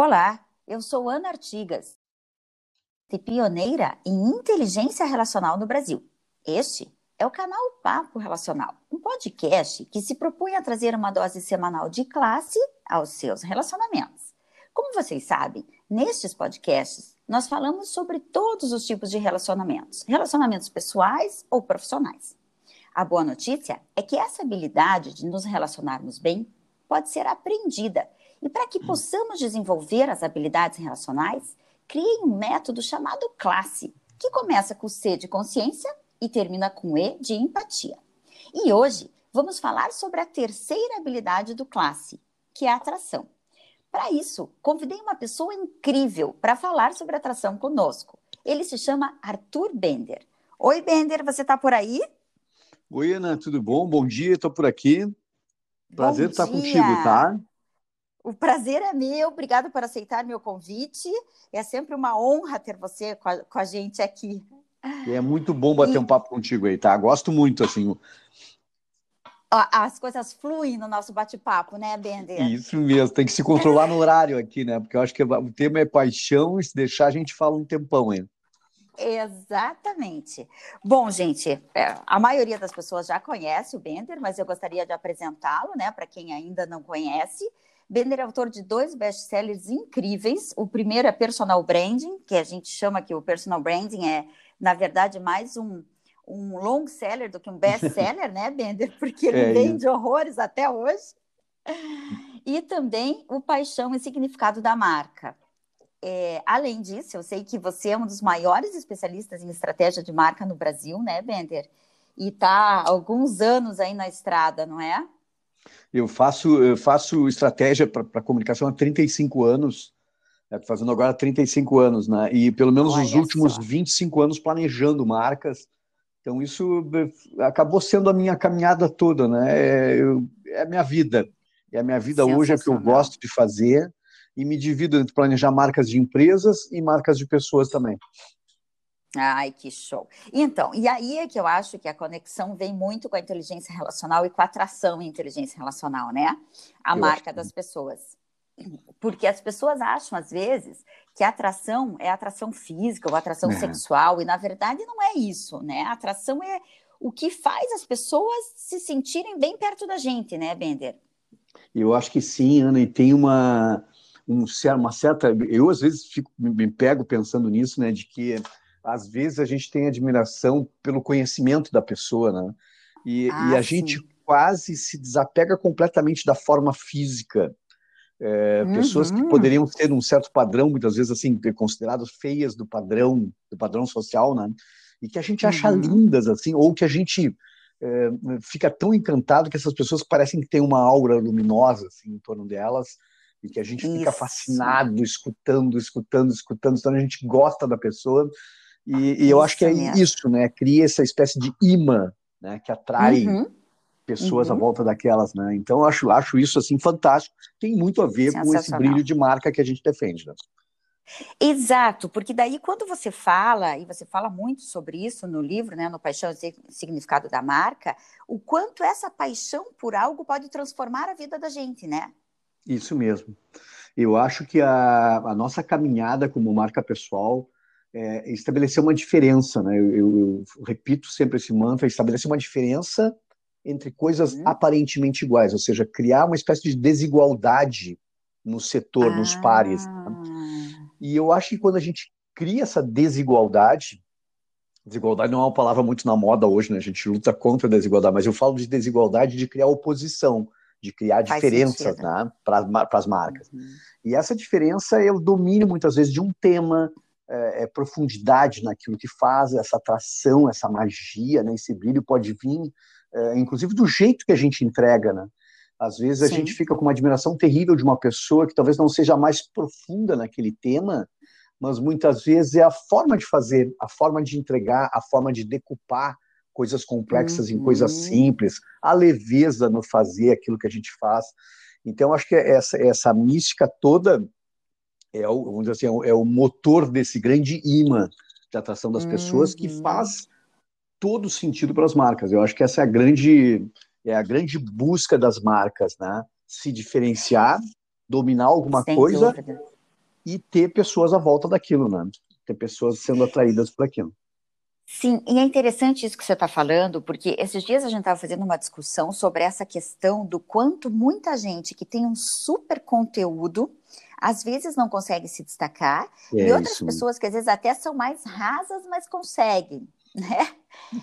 Olá, eu sou Ana Artigas, pioneira em inteligência relacional no Brasil. Este é o canal Papo Relacional, um podcast que se propõe a trazer uma dose semanal de classe aos seus relacionamentos. Como vocês sabem, nestes podcasts nós falamos sobre todos os tipos de relacionamentos, relacionamentos pessoais ou profissionais. A boa notícia é que essa habilidade de nos relacionarmos bem pode ser aprendida e para que possamos desenvolver as habilidades relacionais, criei um método chamado classe, que começa com C de consciência e termina com E de empatia. E hoje vamos falar sobre a terceira habilidade do classe, que é a atração. Para isso, convidei uma pessoa incrível para falar sobre atração conosco. Ele se chama Arthur Bender. Oi, Bender, você está por aí? Oi, Ana, tudo bom? Bom dia, estou por aqui. Prazer bom estar dia. contigo, tá? O prazer é meu, obrigada por aceitar meu convite. É sempre uma honra ter você com a, com a gente aqui. É muito bom bater e... um papo contigo aí, tá? Gosto muito, assim. As coisas fluem no nosso bate-papo, né, Bender? Isso mesmo, tem que se controlar no horário aqui, né? Porque eu acho que o tema é paixão e se deixar a gente fala um tempão ainda. Exatamente. Bom, gente, é, a maioria das pessoas já conhece o Bender, mas eu gostaria de apresentá-lo, né, para quem ainda não conhece. Bender é autor de dois best-sellers incríveis. O primeiro é Personal Branding, que a gente chama que o Personal Branding é, na verdade, mais um, um long seller do que um best-seller, né, Bender? Porque ele é vende isso. horrores até hoje. E também o Paixão e Significado da Marca. É, além disso, eu sei que você é um dos maiores especialistas em estratégia de marca no Brasil, né, Bender? E está há alguns anos aí na estrada, não é? Eu faço, eu faço estratégia para comunicação há 35 anos, né, fazendo agora 35 anos, né? E pelo menos Olha os últimos só. 25 anos planejando marcas. Então, isso eh, acabou sendo a minha caminhada toda, né? É, eu, é a minha vida. É a minha vida hoje, é o que eu gosto de fazer e me divido entre planejar marcas de empresas e marcas de pessoas também. Ai, que show. Então, e aí é que eu acho que a conexão vem muito com a inteligência relacional e com a atração em inteligência relacional, né? A eu marca das pessoas. Porque as pessoas acham, às vezes, que a atração é atração física ou atração é. sexual, e na verdade não é isso, né? A atração é o que faz as pessoas se sentirem bem perto da gente, né, Bender? Eu acho que sim, Ana, e tem uma, um, uma certa. Eu, às vezes, fico, me pego pensando nisso, né, de que às vezes a gente tem admiração pelo conhecimento da pessoa, né? E, ah, e a sim. gente quase se desapega completamente da forma física. É, uhum. Pessoas que poderiam ter um certo padrão, muitas vezes assim, consideradas feias do padrão, do padrão social, né? E que a gente acha uhum. lindas, assim, ou que a gente é, fica tão encantado que essas pessoas parecem que têm uma aura luminosa assim, em torno delas e que a gente Isso. fica fascinado, escutando, escutando, escutando, então a gente gosta da pessoa e, e eu acho que é mesmo. isso, né? Cria essa espécie de imã, né? Que atrai uhum. pessoas uhum. à volta daquelas, né? Então eu acho, acho isso assim fantástico. Tem muito a ver com esse brilho de marca que a gente defende, né? Exato, porque daí quando você fala, e você fala muito sobre isso no livro, né, no Paixão e Significado da Marca, o quanto essa paixão por algo pode transformar a vida da gente, né? Isso mesmo. Eu acho que a, a nossa caminhada como marca pessoal, é, estabelecer uma diferença, né? Eu, eu, eu, repito sempre esse mantra, estabelecer uma diferença entre coisas uhum. aparentemente iguais, ou seja, criar uma espécie de desigualdade no setor, ah. nos pares. Né? E eu acho que quando a gente cria essa desigualdade, desigualdade não é uma palavra muito na moda hoje, né? A gente luta contra a desigualdade, mas eu falo de desigualdade de criar oposição, de criar Faz diferenças né, para as marcas. Uhum. E essa diferença é o domínio, muitas vezes, de um tema, é, é, profundidade naquilo que faz, essa atração, essa magia, né, esse brilho pode vir, é, inclusive do jeito que a gente entrega, né? Às vezes a Sim. gente fica com uma admiração terrível de uma pessoa que talvez não seja mais profunda naquele tema, mas muitas vezes é a forma de fazer, a forma de entregar, a forma de decupar coisas complexas uhum. em coisas uhum. simples, a leveza no fazer aquilo que a gente faz. Então, acho que essa, essa mística toda é o, vamos dizer assim, é o, é o motor desse grande imã de atração das pessoas que uhum. faz todo sentido para as marcas. Eu acho que essa é a grande é a grande busca das marcas, né? Se diferenciar, dominar alguma Sem coisa dúvida. e ter pessoas à volta daquilo, né? Ter pessoas sendo atraídas por aquilo. Sim, e é interessante isso que você está falando, porque esses dias a gente estava fazendo uma discussão sobre essa questão do quanto muita gente que tem um super conteúdo às vezes não consegue se destacar, é e outras isso. pessoas que às vezes até são mais rasas, mas conseguem, né?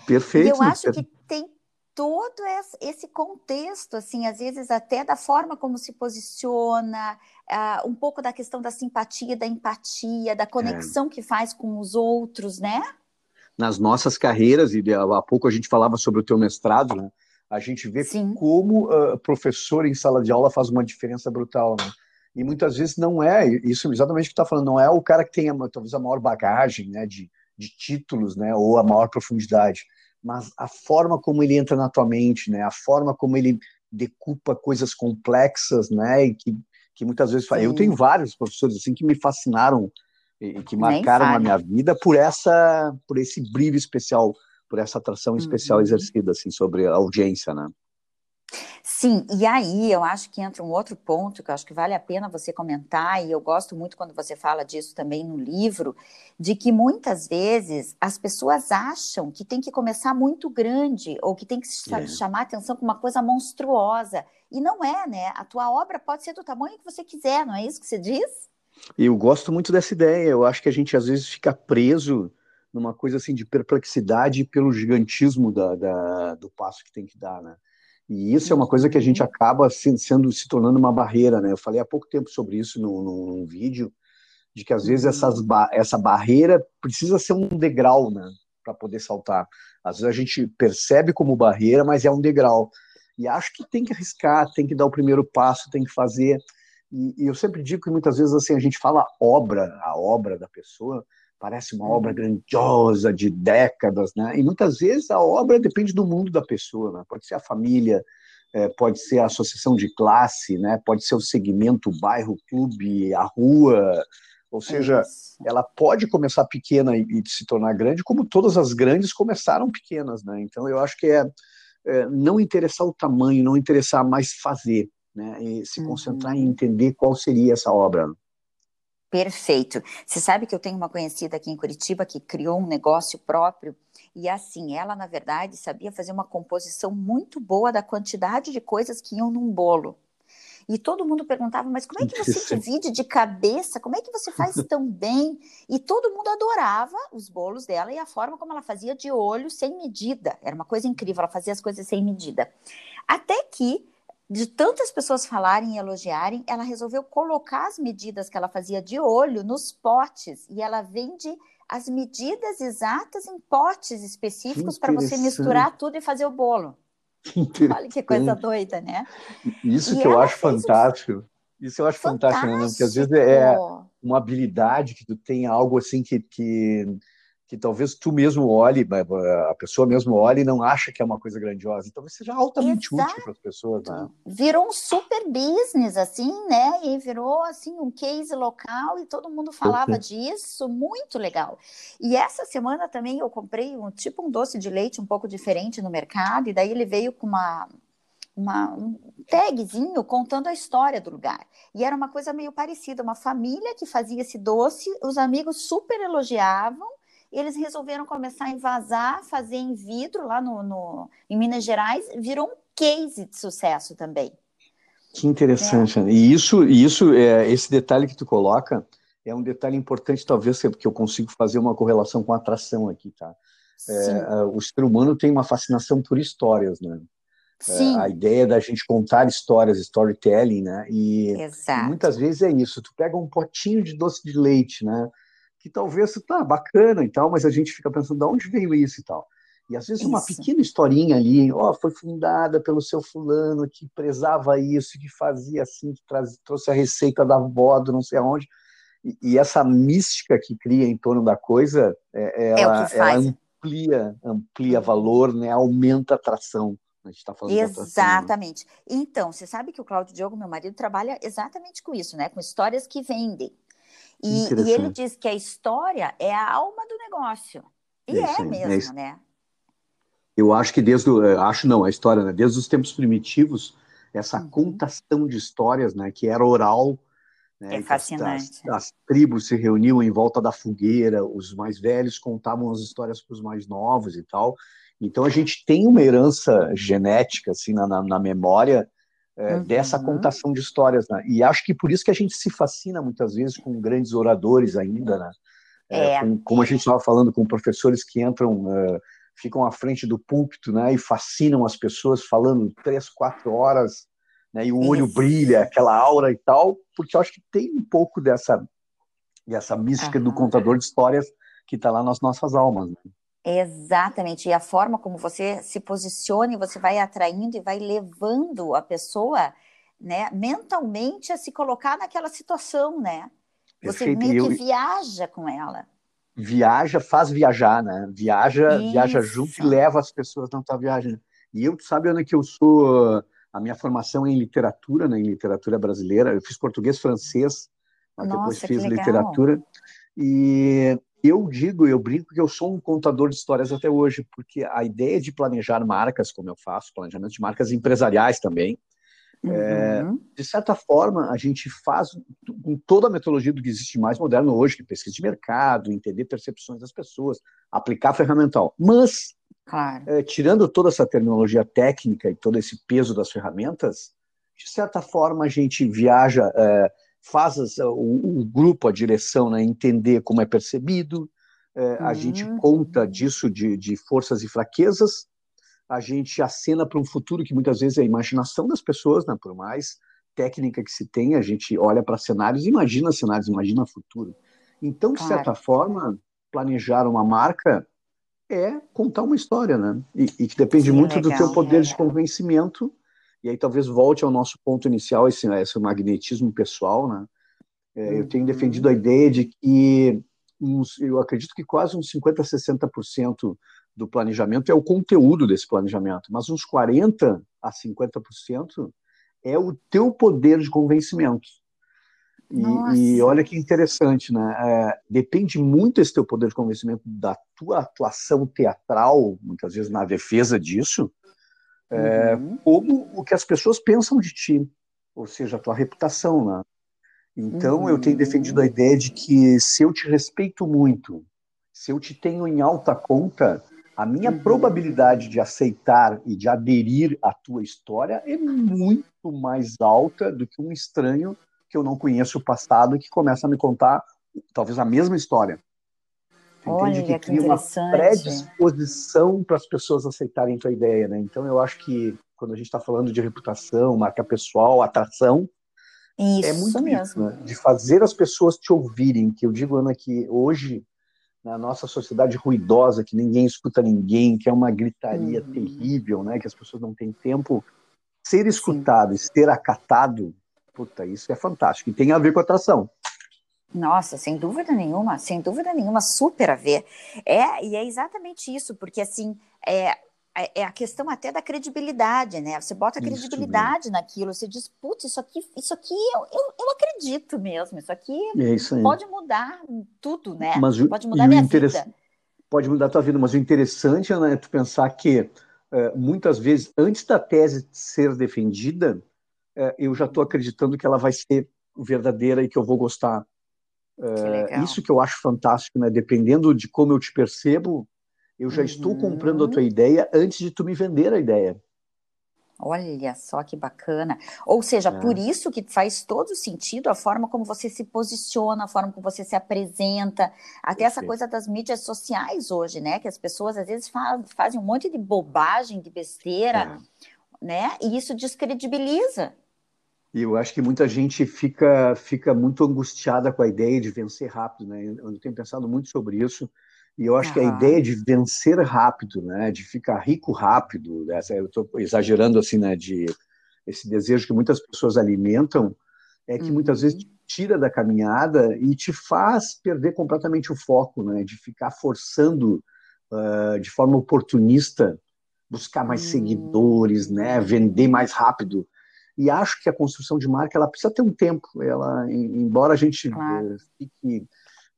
Perfeito. E eu acho que tem todo esse contexto, assim, às vezes até da forma como se posiciona, uh, um pouco da questão da simpatia, da empatia, da conexão é. que faz com os outros, né? Nas nossas carreiras, e há pouco a gente falava sobre o teu mestrado, né? A gente vê Sim. como uh, professor em sala de aula faz uma diferença brutal, né? E muitas vezes não é, isso exatamente o que está falando, não é o cara que tem talvez a maior bagagem né, de, de títulos, né, ou a maior profundidade mas a forma como ele entra na tua mente, né? A forma como ele decupa coisas complexas, né? E que, que muitas vezes Sim. eu tenho vários professores assim que me fascinaram e que marcaram a minha vida por essa, por esse brilho especial, por essa atração uhum. especial exercida assim sobre a audiência, né? Sim, e aí eu acho que entra um outro ponto que eu acho que vale a pena você comentar, e eu gosto muito quando você fala disso também no livro, de que muitas vezes as pessoas acham que tem que começar muito grande, ou que tem que é. chamar atenção com uma coisa monstruosa. E não é, né? A tua obra pode ser do tamanho que você quiser, não é isso que você diz? Eu gosto muito dessa ideia. Eu acho que a gente às vezes fica preso numa coisa assim de perplexidade pelo gigantismo da, da, do passo que tem que dar, né? E isso é uma coisa que a gente uhum. acaba sendo se tornando uma barreira, né? Eu falei há pouco tempo sobre isso num, num vídeo, de que às vezes uhum. essas, essa barreira precisa ser um degrau, né? Para poder saltar. Às vezes a gente percebe como barreira, mas é um degrau. E acho que tem que arriscar, tem que dar o primeiro passo, tem que fazer. E, e eu sempre digo que muitas vezes assim a gente fala obra, a obra da pessoa, parece uma obra grandiosa de décadas, né? E muitas vezes a obra depende do mundo da pessoa, né? Pode ser a família, é, pode ser a associação de classe, né? Pode ser o segmento, o bairro, o clube, a rua. Ou seja, é ela pode começar pequena e, e, se tornar grande, como todas as grandes começaram pequenas, né? Então eu acho que é, é não interessar o tamanho, não interessar mais fazer, né? E se concentrar uhum. em entender qual seria essa obra. Perfeito. Você sabe que eu tenho uma conhecida aqui em Curitiba que criou um negócio próprio e assim, ela na verdade sabia fazer uma composição muito boa da quantidade de coisas que iam num bolo. E todo mundo perguntava, mas como é que você divide de cabeça? Como é que você faz tão bem? E todo mundo adorava os bolos dela e a forma como ela fazia de olho sem medida. Era uma coisa incrível, ela fazia as coisas sem medida. Até que de tantas pessoas falarem e elogiarem, ela resolveu colocar as medidas que ela fazia de olho nos potes e ela vende as medidas exatas em potes específicos para você misturar tudo e fazer o bolo. Que Olha que coisa doida, né? Isso e que eu acho fantástico. Isso eu acho fantástico, fantástico né? Porque às vezes é uma habilidade que tu tem algo assim que, que que talvez tu mesmo olhe, a pessoa mesmo olhe e não acha que é uma coisa grandiosa. Talvez seja altamente Exato. útil para as pessoas. Né? Virou um super business, assim, né? E virou, assim, um case local e todo mundo falava disso. Muito legal. E essa semana também eu comprei um tipo um doce de leite um pouco diferente no mercado e daí ele veio com uma uma, um tagzinho contando a história do lugar. E era uma coisa meio parecida, uma família que fazia esse doce, os amigos super elogiavam, eles resolveram começar a invasar, fazer em vidro lá no, no em Minas Gerais, virou um case de sucesso também. Que interessante, é. E isso, isso é, esse detalhe que tu coloca é um detalhe importante, talvez, porque eu consigo fazer uma correlação com a atração aqui, tá? É, o ser humano tem uma fascinação por histórias, né? É, a ideia da gente contar histórias, storytelling, né? E, e, muitas vezes é isso. Tu pega um potinho de doce de leite, né? Que talvez tá bacana e tal, mas a gente fica pensando de onde veio isso e tal. E às vezes isso. uma pequena historinha ali, ó, foi fundada pelo seu fulano que prezava isso, que fazia assim, que traz, trouxe a receita da avó do não sei aonde. E, e essa mística que cria em torno da coisa, é, é ela, é ela amplia, amplia valor, né, aumenta a atração. A gente tá falando Exatamente. Então, você sabe que o Cláudio Diogo, meu marido, trabalha exatamente com isso, né? Com histórias que vendem. E, e, ele diz que a história é a alma do negócio. E é, é mesmo, é né? Eu acho que desde eh, acho não, a história, né? Desde os tempos primitivos, essa uhum. contação de histórias, né, que era oral, Né? É fascinante. As, as, tribos se reuniam em volta da fogueira, os mais velhos contavam as histórias para os mais novos e tal. Então a gente tem uma herança genética assim na, na, na memória é, uhum. dessa contação de histórias, né? E acho que por isso que a gente se fascina muitas vezes com grandes oradores ainda, né? É, é. Com, como a gente estava falando com professores que entram, uh, ficam à frente do púlpito, né? E fascinam as pessoas falando três, quatro horas né? E o olho Isso. brilha, aquela aura e tal, porque eu acho que tem um pouco dessa, dessa mística uhum. do contador de histórias que está lá nas nossas almas. Né? Exatamente, e a forma como você se posiciona, você vai atraindo e vai levando a pessoa, né, mentalmente a se colocar naquela situação, né? Você Perfeito. meio que eu... viaja com ela. Viaja, faz viajar, né? Viaja, Isso. viaja junto e leva as pessoas na tua viagem. E eu, sabe, Ana, que eu sou a minha formação é em literatura, né, em literatura brasileira. Eu fiz português, francês, mas Nossa, depois fiz literatura. E eu digo, eu brinco que eu sou um contador de histórias até hoje, porque a ideia de planejar marcas, como eu faço, planejamento de marcas empresariais também, é, uhum. é, de certa forma, a gente faz com toda a metodologia do que existe mais moderno hoje, que é pesquisa de mercado, entender percepções das pessoas, aplicar ferramental. Mas Claro. É, tirando toda essa terminologia técnica e todo esse peso das ferramentas, de certa forma a gente viaja, é, faz as, o, o, grupo, a direção, né, entender como é percebido, é, a gente uhum. conta disso de, de forças e fraquezas, a gente acena para um futuro que muitas vezes é a imaginação das pessoas, né, por mais técnica que se tem, a gente olha para cenários, imagina cenários, imagina futuro. Então, de claro. certa forma, planejar uma marca é contar uma história, né? E, e que depende Sim, muito legal, do teu poder é. de convencimento. E aí talvez volte ao nosso ponto inicial, esse, esse magnetismo pessoal, né? É, uhum. Eu tenho defendido a ideia de que uns, eu acredito que quase uns 50, 60% do planejamento é o conteúdo desse planejamento, mas uns 40 a 50% é o teu poder de convencimento. E, e, olha que interessante, né? É, depende muito esse teu poder de convencimento da tua atuação teatral, muitas vezes na defesa disso, é, uhum. como o que as pessoas pensam de ti, ou seja, a tua reputação, né? Então uhum. eu tenho defendido a uhum. ideia de que se eu te respeito muito, se eu te tenho em alta conta, a minha uhum. probabilidade de aceitar e de aderir à tua história é muito mais alta do que um estranho que eu não conheço o passado e que começa a me contar talvez a mesma história. Olha, Entende? Que, cria uma predisposição para as pessoas aceitarem tua ideia, né? Então eu acho que quando a gente está falando de reputação, marca pessoal, atração, isso é muito mesmo. Isso, né? De fazer as pessoas te ouvirem, que eu digo, Ana, que hoje, na nossa sociedade ruidosa, que ninguém escuta ninguém, que é uma gritaria uhum. terrível, né? Que as pessoas não têm tempo, ser escutado Sim. ser acatado Puta, isso é fantástico. E tem a ver com atração. Nossa, sem dúvida nenhuma, sem dúvida nenhuma, super a ver. É, e é exatamente isso, porque assim, é, é a questão até da credibilidade, né? Você bota credibilidade naquilo, você diz, putz, isso aqui, isso aqui eu, eu, eu acredito mesmo, isso aqui é isso pode mudar tudo, né? Mas, pode mudar minha vida. Pode mudar a tua vida, mas o interessante né, é tu pensar que é, muitas vezes, antes da tese ser defendida, é, eu já estou acreditando que ela vai ser verdadeira e que eu vou gostar. É, isso que eu acho fantástico, né? Dependendo de como eu te percebo, eu já uhum. estou comprando a tua ideia antes de tu me vender a ideia. Olha só que bacana. Ou seja, é. por isso que faz todo sentido a forma como você se posiciona, a forma como você se apresenta, até essa coisa das mídias sociais hoje, né? Que as pessoas às vezes fazem um monte de bobagem, de besteira, é. né? E isso descredibiliza. E eu acho que muita gente fica, fica muito angustiada com a ideia de vencer rápido, né? Eu tenho pensado muito sobre isso. E eu acho uhum. que a ideia de vencer rápido, né, de ficar rico rápido, né, eu estou exagerando assim, né, de esse desejo que muitas pessoas alimentam, é que uhum. muitas vezes te tira da caminhada e te faz perder completamente o foco, né, de ficar forçando uh, de forma oportunista buscar mais uhum. seguidores, né, vender mais rápido e acho que a construção de marca ela precisa ter um tempo. Ela, embora a gente claro. Eh, fique,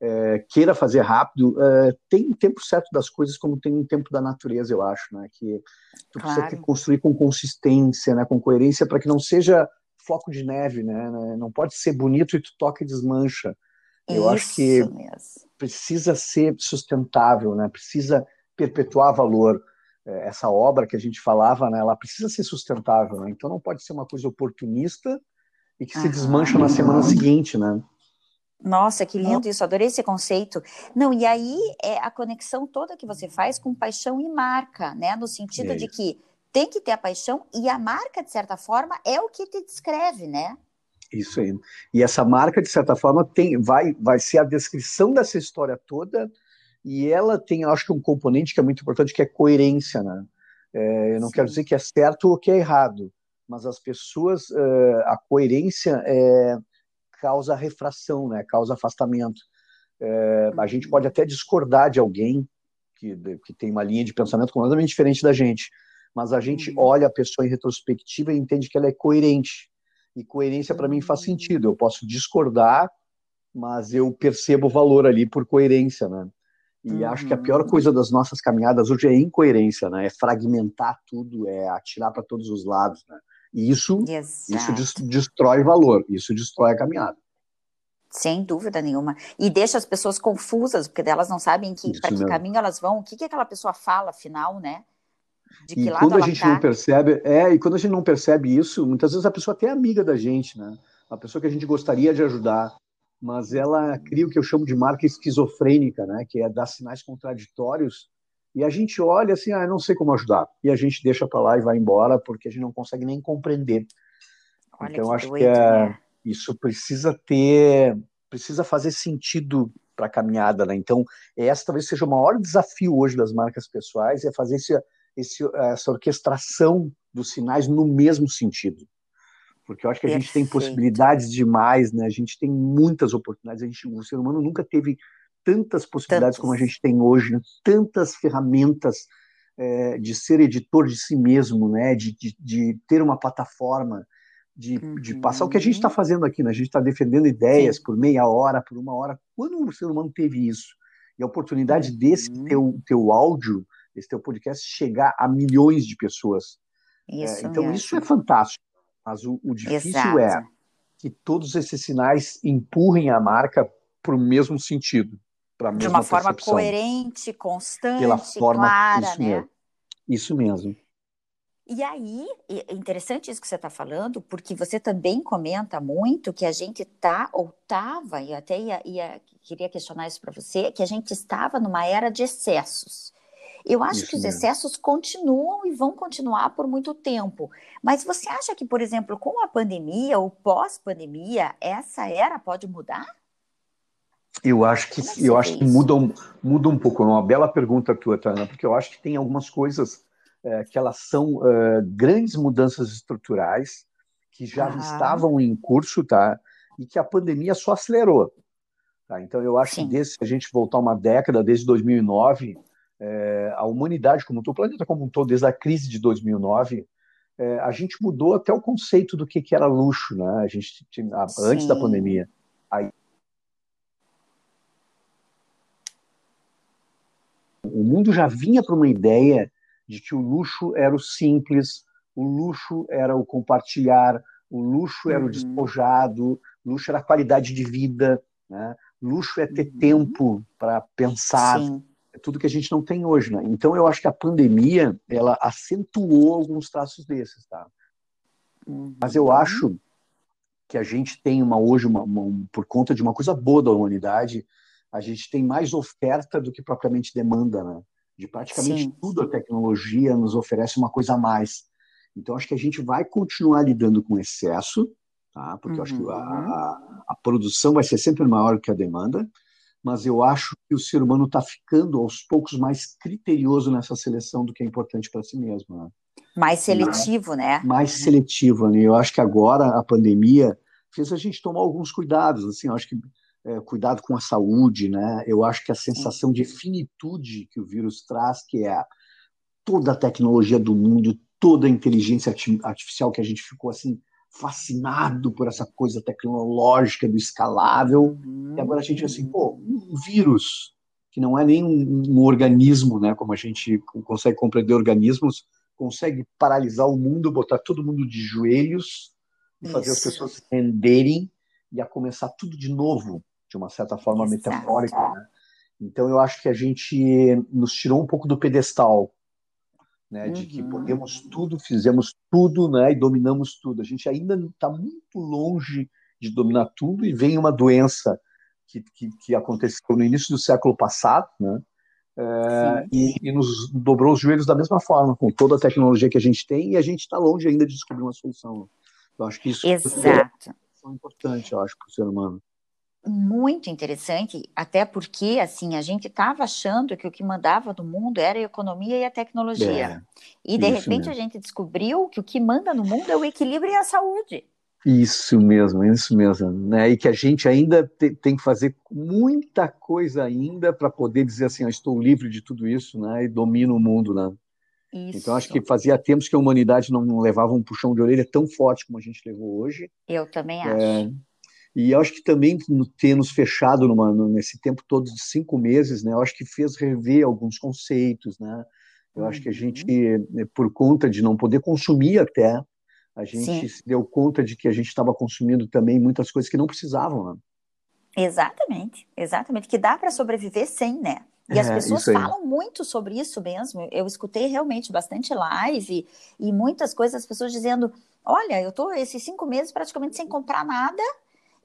é, queira fazer rápido, é, tem um tempo certo das coisas, como tem um tempo da natureza, eu acho, né? Que tu claro. precisa construir com consistência, né? Com coerência, para que não seja floco de neve, né? Não pode ser bonito e tu toca e desmancha. Eu Isso acho que mesmo. precisa ser sustentável, né? Precisa perpetuar valor. É, essa obra que a gente falava, né? Ela precisa ser sustentável, né? Então não pode ser uma coisa oportunista e que se Aham. desmancha na semana seguinte, né? Nossa, que lindo isso, adorei esse conceito. Não, e aí é a conexão toda que você faz com paixão e marca, né? No sentido É de que tem que ter a paixão e a marca, de certa forma, é o que te descreve, né? Isso aí. E essa marca, de certa forma, tem, vai, vai ser a descrição dessa história toda, e ela tem, eu acho que um componente que é muito importante, que é coerência, né? É, eu não Sim. quero dizer que é certo ou que é errado, mas as pessoas, eh, a coerência é, causa refração, né? Causa afastamento. É, a gente Uhum. pode até discordar de alguém que, que tem uma linha de pensamento completamente diferente da gente, mas a gente Uhum. olha a pessoa em retrospectiva e entende que ela é coerente. E coerência para mim faz Uhum. sentido. Eu posso discordar, mas eu percebo o valor ali por coerência, né? E acho que a pior Uhum. coisa das nossas caminhadas hoje é incoerência, né? É fragmentar tudo, é atirar para todos os lados, né? E isso, isso des- destrói valor, isso destrói a caminhada. Sem dúvida nenhuma. E deixa as pessoas confusas, porque elas não sabem que para que mesmo. caminho elas vão, o que que aquela pessoa fala, afinal, né? De que E lado quando a gente tá. não percebe, é, e quando a gente não percebe isso, muitas vezes a pessoa até é amiga da gente, né? Uma pessoa que a gente gostaria de ajudar, mas ela cria o que eu chamo de marca esquizofrênica, né? Que é dar sinais contraditórios. E a gente olha assim, ah, não sei como ajudar. E a gente deixa para lá e vai embora porque a gente não consegue nem compreender. Olha então, que acho doido, que é, né? isso precisa ter, precisa fazer sentido para a caminhada, né? Então, esse talvez seja o maior desafio hoje das marcas pessoais, é fazer esse, esse, essa orquestração dos sinais no mesmo sentido. Porque eu acho que a gente tem Perfeito. possibilidades demais, né? A gente tem muitas oportunidades. A gente, o ser humano nunca teve tantas possibilidades Tantas. como a gente tem hoje, né? tantas ferramentas é, de ser editor de si mesmo, né? De, de, de ter uma plataforma, de, de passar o que a gente está Uhum. fazendo aqui, né? A gente está defendendo ideias Sim. por meia hora, por uma hora. Quando o ser humano teve isso? E a oportunidade desse Uhum. teu, teu áudio, esse teu podcast, chegar a milhões de pessoas. É, Isso então, mesmo. isso é fantástico. Mas o, o difícil é Exato. que todos esses sinais empurrem a marca para o mesmo sentido, De uma forma percepção. coerente, Pela constante, forma, clara, isso né? mesmo. Isso mesmo. E aí, é interessante isso que você está falando, porque você também comenta muito que a gente tá, ou estava, e até ia, ia- queria questionar isso para você, que a gente estava numa era de excessos. Eu acho Isso que os mesmo. excessos continuam e vão continuar por muito tempo. Mas você acha que, por exemplo, com a pandemia ou pós-pandemia, essa era pode mudar? Eu acho que, é eu acho que muda um, muda um pouco. É uma bela pergunta tua, Tana, porque eu acho que tem algumas coisas é, que elas são é, grandes mudanças estruturais que já Aham. estavam em curso, tá? E que a pandemia só acelerou. Tá? Então, eu acho Sim. que desde, se a gente voltar uma década, desde 2009, é, a humanidade como um todo, o planeta como um todo, desde a crise de 2009, é, a gente mudou até o conceito do que, que era luxo, né? A gente tinha, a- antes da pandemia. Aí, o mundo já vinha para uma ideia de que o luxo era o simples, o luxo era o compartilhar, o luxo era o Uhum. despojado, luxo era a qualidade de vida, né? Luxo é ter Uhum. tempo para pensar, Sim. Tudo que a gente não tem hoje, né? Então eu acho que a pandemia ela acentuou alguns traços desses, tá? Mas eu Uhum. acho que a gente tem uma hoje uma, uma- um- por conta de uma coisa boa da humanidade, a gente tem mais oferta do que propriamente demanda, né? De praticamente Sim. tudo a tecnologia nos oferece uma coisa a mais. Então acho que a gente vai continuar lidando com excesso, tá? Porque eu acho que a, Uhum. a, a produção vai ser sempre maior que a demanda, mas eu acho que o ser humano está ficando aos poucos mais criterioso nessa seleção do que é importante para si mesmo, né? Mais seletivo, né? mais seletiva, né? Eu acho que agora a pandemia fez a gente tomar alguns cuidados, assim, eu acho que é, cuidado com a saúde, né? Eu acho que a sensação de finitude que o vírus traz, que é toda a tecnologia do mundo, toda a inteligência arti- artificial que a gente ficou assim fascinado por essa coisa tecnológica do escalável, e agora a gente assim, pô, um vírus que não é nem um, um organismo, né? Como a gente consegue compreender organismos, consegue paralisar o mundo, botar todo mundo de joelhos e fazer as pessoas se renderem e a começar tudo de novo, de uma certa forma Exato. metafórica. Né? Então, eu acho que a gente nos tirou um pouco do pedestal, né, uhum. de que uhum. podemos tudo, fizemos tudo né, e dominamos tudo. A gente ainda está muito longe de dominar tudo e vem uma doença que, que, que aconteceu no início do século passado, né? É, e, e, nos dobrou os joelhos da mesma forma, com toda a tecnologia que a gente tem, e a gente está longe ainda de descobrir uma solução. Eu acho que isso Exato. é importante, eu acho, para o ser humano. Muito interessante, até porque assim a gente estava achando que o que mandava no mundo era a economia e a tecnologia. É, e de repente mesmo. a gente descobriu que o que manda no mundo é o equilíbrio e a saúde. Isso mesmo, isso mesmo, né? E que a gente ainda te, tem que fazer muita coisa ainda para poder dizer assim, eu estou livre de tudo isso, né? E domino o mundo, né? Isso. Então acho que fazia tempos que a humanidade não, não, levava um puxão de orelha tão forte como a gente levou hoje. Eu também é, acho. É, e acho que também ter nos fechado numa, nesse tempo todo de cinco meses, né? Eu acho que fez rever alguns conceitos, né? Eu acho que a gente, uhum. por conta de não poder consumir até, a gente Sim. se deu conta de que a gente estava consumindo também muitas coisas que não precisavam. Né? Exatamente, exatamente, que dá para sobreviver sem, né? E é, as pessoas falam muito sobre isso mesmo. Eu escutei realmente bastante live e, e muitas coisas, as pessoas dizendo: olha, eu estou esses cinco meses praticamente sem comprar nada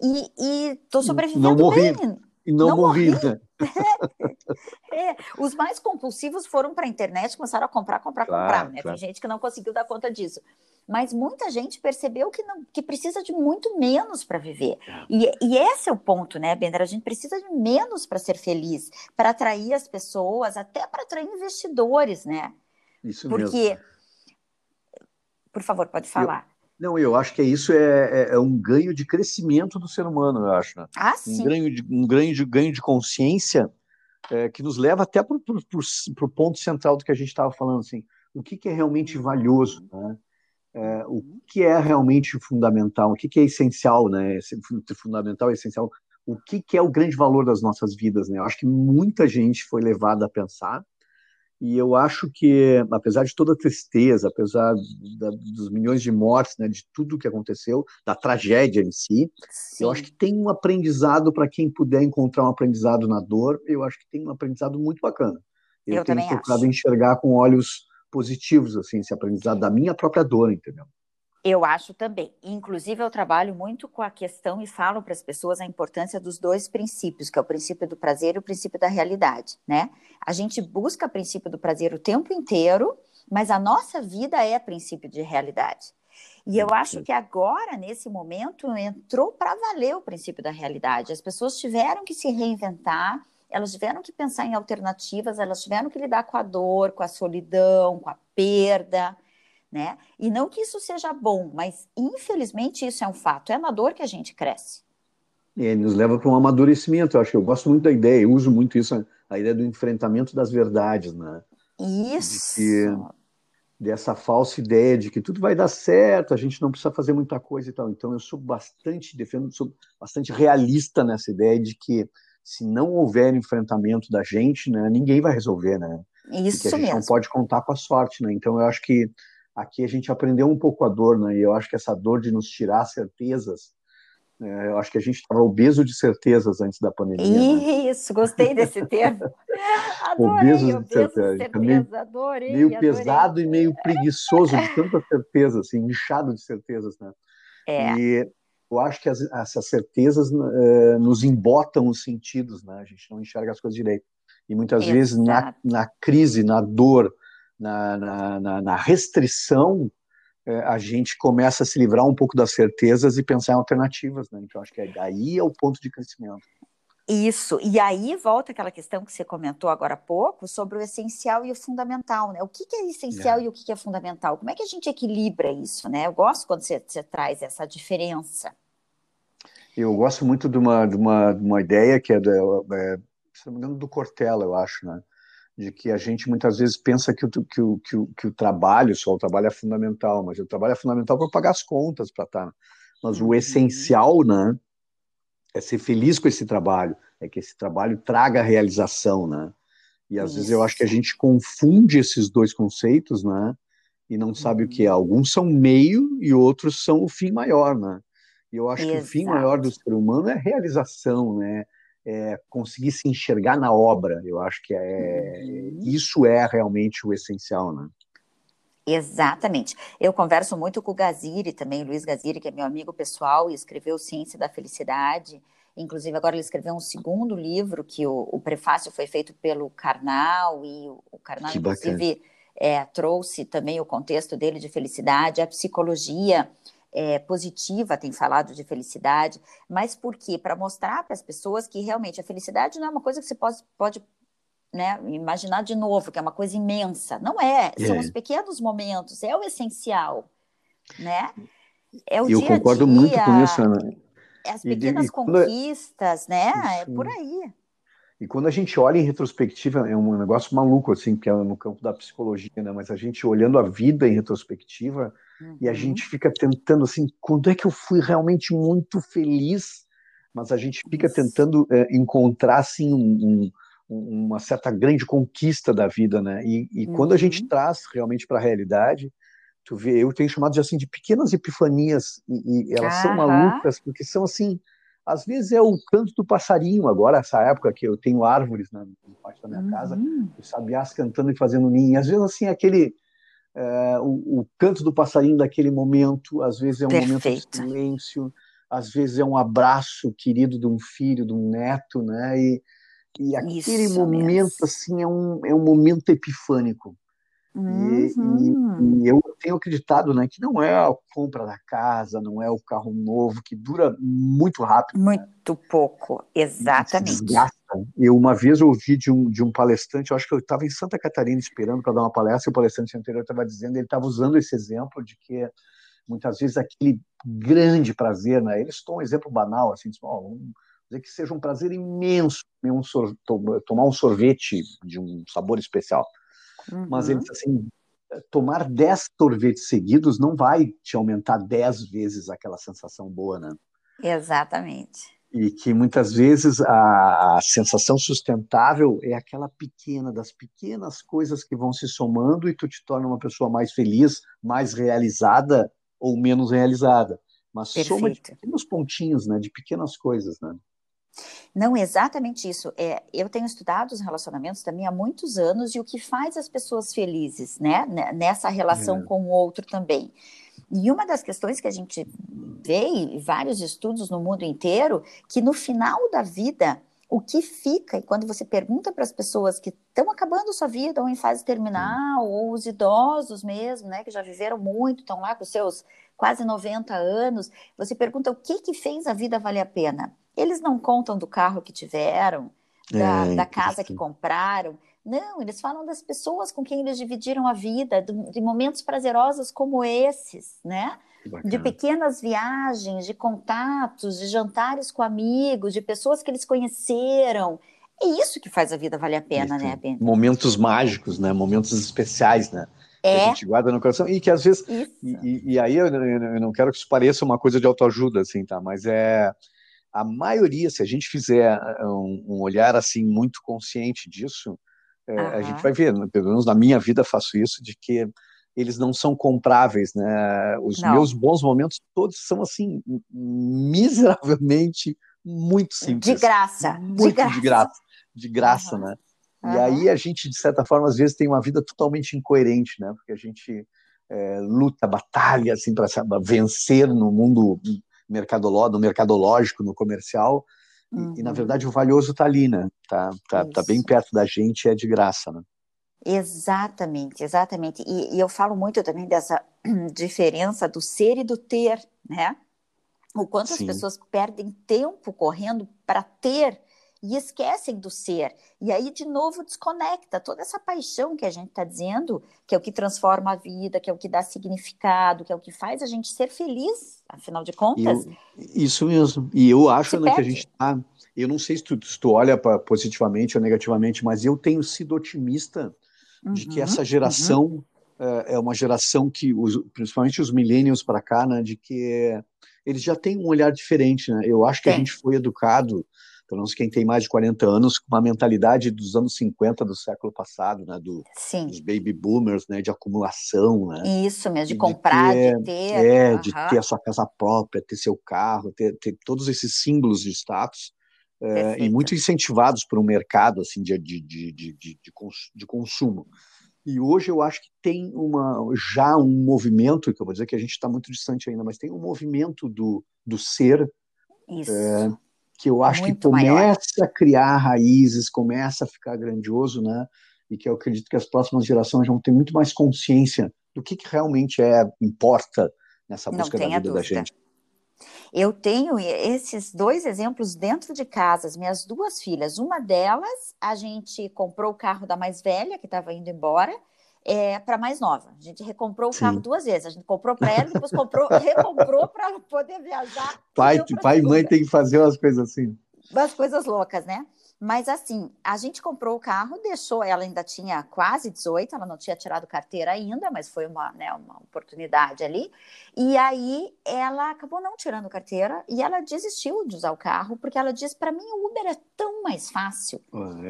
e estou sobrevivendo não morri, bem. E não, não morri, morri. Né? É, os mais compulsivos foram para a internet, começaram a comprar, comprar, claro, comprar. Né? Claro. Tem gente que não conseguiu dar conta disso mas muita gente percebeu que, não, que precisa de muito menos para viver. É. E, e, esse é o ponto, né, Bender? A gente precisa de menos para ser feliz, para atrair as pessoas, até para atrair investidores, né? Isso Porque, mesmo. por favor, pode falar. Eu... Não, eu acho que isso é, é, é, um ganho de crescimento do ser humano, eu acho. Né? Ah, sim. Um ganho de, um ganho de, ganho de consciência é, que nos leva até para o ponto central do que a gente estava falando, assim, o que, que é realmente valioso, né? é, o que é realmente fundamental, o que, que é essencial, né? Fundamental e essencial. O que, que é o grande valor das nossas vidas, né? Eu acho que muita gente foi levada a pensar e eu acho que, apesar de toda a tristeza, apesar da, dos milhões de mortes, né, de tudo que aconteceu, da tragédia em si, Sim. eu acho que tem um aprendizado para quem puder encontrar um aprendizado na dor. Eu acho que tem um aprendizado muito bacana. Eu, eu tenho procurado enxergar com olhos positivos, assim, esse aprendizado da minha própria dor, entendeu? Eu acho também. Inclusive, eu trabalho muito com a questão e falo para as pessoas a importância dos dois princípios, que é o princípio do prazer e o princípio da realidade, né? A gente busca o princípio do prazer o tempo inteiro, mas a nossa vida é princípio de realidade. E eu acho que agora, nesse momento, entrou para valer o princípio da realidade. As pessoas tiveram que se reinventar, elas tiveram que pensar em alternativas, elas tiveram que lidar com a dor, com a solidão, com a perda, né? E não que isso seja bom, mas infelizmente isso é um fato, é na dor que a gente cresce. E nos leva para um amadurecimento, eu acho que eu gosto muito da ideia, eu uso muito isso, a ideia do enfrentamento das verdades, né? Isso. De que, dessa falsa ideia de que tudo vai dar certo, a gente não precisa fazer muita coisa e tal. Então eu sou bastante, defendo, sou bastante realista nessa ideia de que se não houver enfrentamento da gente, né, ninguém vai resolver, né? Isso Porque a gente mesmo. não pode contar com a sorte, né? Então eu acho que aqui a gente aprendeu um pouco a dor, né? E eu acho que essa dor de nos tirar certezas, né? eu acho que a gente estava obeso de certezas antes da pandemia. Né? Isso, né? gostei desse termo. adorei, obeso de certeza, certeza meio, adorei, meio adorei. pesado e meio preguiçoso de tanta certeza, assim, inchado de certezas, né? É. E eu acho que as, essas certezas uh, nos embotam os sentidos, né? A gente não enxerga as coisas direito. E muitas Exato. vezes na, na crise, na dor, na, na, na restrição, uh, a gente começa a se livrar um pouco das certezas e pensar em alternativas, né? Então acho que é, aí é o ponto de crescimento. Isso, e aí volta aquela questão que você comentou agora há pouco sobre o essencial e o fundamental, né? O que, que é essencial é. e o que, que é fundamental? Como é que a gente equilibra isso, né? Eu gosto quando você, você traz essa diferença. Eu gosto muito de uma, de uma, de uma ideia que é, do, é, se não me engano, do Cortella, eu acho, né? De que a gente muitas vezes pensa que o, que o, que o, que o trabalho, só o trabalho é fundamental, mas o trabalho é fundamental para pagar as contas, para estar. Tá, mas o uhum. essencial, né? É ser feliz com esse trabalho, é que esse trabalho traga realização, né? E às Isso. vezes eu acho que a gente confunde esses dois conceitos, né? e não sabe uhum. o que é. Alguns são meio e outros são o fim maior, né? E eu acho Exato. que o fim maior do ser humano é realização, né? É conseguir se enxergar na obra. Eu acho que é uhum. isso é realmente o essencial, né? Exatamente. Eu converso muito com o Gaziri também, o Luiz Gaziri, que é meu amigo pessoal e escreveu Ciência da Felicidade. Inclusive, agora ele escreveu um segundo livro, que o, o prefácio foi feito pelo Karnal, e o, o Karnal, inclusive, é, trouxe também o contexto dele de felicidade, a psicologia é, positiva tem falado de felicidade, mas por quê? Para mostrar para as pessoas que realmente a felicidade não é uma coisa que você pode, pode né, imaginar de novo, que é uma coisa imensa. Não é, são é. os pequenos momentos, é o essencial, né? É o Eu dia concordo dia, muito com isso, Ana. É as pequenas e, e, conquistas, né? Isso. É por aí. E quando a gente olha em retrospectiva, é um negócio maluco, assim, que é no campo da psicologia, né? Mas a gente olhando a vida em retrospectiva uhum. e a uhum. gente fica tentando, assim, quando é que eu fui realmente muito feliz? Mas a gente fica Isso. tentando é, encontrar, assim, um, um uma certa grande conquista da vida, né? E, e uhum. quando a gente uhum. traz realmente para a realidade, tu vê, eu tenho chamado de assim de pequenas epifanias e, e elas são malucas porque são assim, às vezes é o canto do passarinho agora essa época que eu tenho árvores na, parte da minha uhum. casa, os sabiás cantando e fazendo ninho, às vezes assim aquele é, o, o, canto do passarinho daquele momento, às vezes é um Perfeito. momento de silêncio, às vezes é um abraço querido de um filho, de um neto, né? E, e aquele Isso momento, mesmo. assim, é um, é um momento epifânico. Uhum. E, e, e, eu tenho acreditado né, que não é a compra da casa, não é o carro novo, que dura muito rápido. Né? Muito né? pouco, exatamente. Desgasta. Eu uma vez ouvi de um, de um palestrante, eu acho que eu estava em Santa Catarina esperando para dar uma palestra, e o palestrante anterior estava dizendo, ele estava usando esse exemplo de que muitas vezes aquele grande prazer, né? Eles estão um exemplo banal, assim, oh, um, dizer que seja um prazer imenso um tomar um sorvete de um sabor especial. Uhum. Mas ele assim, tomar 10 sorvetes seguidos não vai te aumentar 10 vezes aquela sensação boa, né? Exatamente. E que muitas vezes a, a sensação sustentável é aquela pequena, das pequenas coisas que vão se somando e tu te torna uma pessoa mais feliz, mais realizada ou menos realizada. Mas Perfeito. soma de pequenos pontinhos, né? De pequenas coisas, né? Não, exatamente isso. É, eu tenho estudado os relacionamentos também há muitos anos e o que faz as pessoas felizes, né? Nessa relação é. com o outro também. E uma das questões que a gente vê, e vários estudos no mundo inteiro, que no final da vida, o que fica, e quando você pergunta para as pessoas que estão acabando sua vida, ou em fase terminal, ou os idosos mesmo, né, que já viveram muito, estão lá com seus quase 90 anos, você pergunta o que, que fez a vida valer a pena. Eles não contam do carro que tiveram, da, é, da casa que compraram. Não, eles falam das pessoas com quem eles dividiram a vida, de, momentos prazerosos como esses, né? De pequenas viagens, de contatos, de jantares com amigos, de pessoas que eles conheceram. É isso que faz a vida valer a pena, isso. né, Ben? Momentos mágicos, né? Momentos especiais, né? É. Que a gente guarda no coração e que às vezes. E, e, e, aí eu, eu, não quero que isso pareça uma coisa de autoajuda, assim, tá? Mas é a maioria, se a gente fizer eh, um, um olhar assim muito consciente disso, é, a gente vai ver, pelo menos na minha vida faço isso, de que eles não são compráveis, né? Os não. meus bons momentos todos são assim miseravelmente muito simples. De graça, muito de graça, de graça, de graça uhum. né? E uhum. aí a gente de certa forma às vezes tem uma vida totalmente incoerente, né? Porque a gente é, luta, batalha assim para vencer no mundo mercadoló, no mercadológico, no comercial, uhum. e, e, na uhum. verdade o valioso está ali, né? Tá, tá, tá, bem perto da gente, é de graça, né? Exatamente, exatamente. E, e eu falo muito também dessa diferença do ser e do ter, né? O quanto Sim. as pessoas perdem tempo correndo para ter e esquecem do ser. E aí, de novo, desconecta toda essa paixão que a gente está dizendo, que é o que transforma a vida, que é o que dá significado, que é o que faz a gente ser feliz, afinal de contas. Eu, isso mesmo. E eu acho né, que a gente está. Eu não sei se tu, se tu olha pra, positivamente ou negativamente, mas eu tenho sido otimista uhum, de que uhum, essa geração uhum. é, é, uma geração que, os, principalmente os millennials para cá, né, de que eles já têm um olhar diferente. Né? Eu acho que a gente foi educado pelo menos quem tem mais de 40 anos, com uma mentalidade dos anos 50 do século passado, né, do, Sim. dos baby boomers, né, de acumulação, né, Isso mesmo, de comprar, de ter. De ter, é, de ter a sua casa própria, ter seu carro, ter, ter todos esses símbolos de status, é, e muito incentivados por um mercado assim de, de, de, de, de, de consumo. E hoje eu acho que tem uma, já um movimento, que eu vou dizer que a gente está muito distante ainda, mas tem um movimento do, do ser é, que eu acho muito que começa maior. a criar raízes, começa a ficar grandioso, né? E que eu acredito que as próximas gerações vão ter muito mais consciência do que, que realmente é importa nessa busca da vida dúvida. da gente. Eu tenho esses dois exemplos dentro de casa, as minhas duas filhas. Uma delas, a gente comprou o carro da mais velha, que estava indo embora, é, para mais nova. A gente recomprou o Sim. carro duas vezes. A gente comprou para ela, depois comprou, recomprou para poder viajar. Pai, pai e mãe tem que fazer umas coisas assim. Umas coisas loucas, né? Mas assim, a gente comprou o carro, deixou, ela ainda tinha quase 18, ela não tinha tirado carteira ainda, mas foi uma, né, uma oportunidade ali. E aí ela acabou não tirando carteira e ela desistiu de usar o carro, porque ela disse: para mim o Uber é tão mais fácil.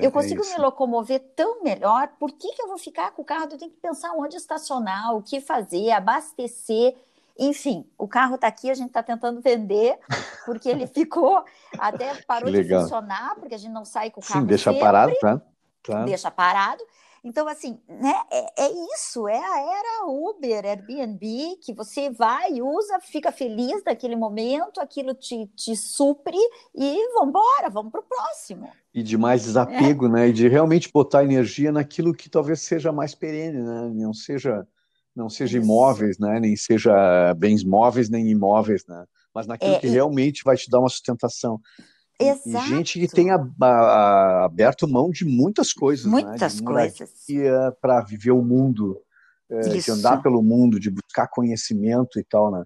É, eu consigo é me locomover tão melhor, por que, que eu vou ficar com o carro? Eu tenho que pensar onde estacionar, o que fazer, abastecer. Enfim, o carro está aqui, a gente está tentando vender, porque ele ficou, até parou de funcionar, porque a gente não sai com o carro. Sim, deixa sempre, parado, tá? tá? Deixa parado. Então, assim, né, é, é, isso, é a era Uber, Airbnb, que você vai, usa, fica feliz daquele momento, aquilo te, te supre e vamos embora, vamos para o próximo. E de mais desapego, é. né? E de realmente botar energia naquilo que talvez seja mais perene, né? Não seja não seja imóveis, né? Nem seja bens móveis nem imóveis, né? Mas naquilo é, que e... realmente vai te dar uma sustentação. Exato. E gente que tem a, a, aberto mão de muitas coisas, muitas né? coisas para viver o mundo, é, de andar pelo mundo, de buscar conhecimento e tal, né?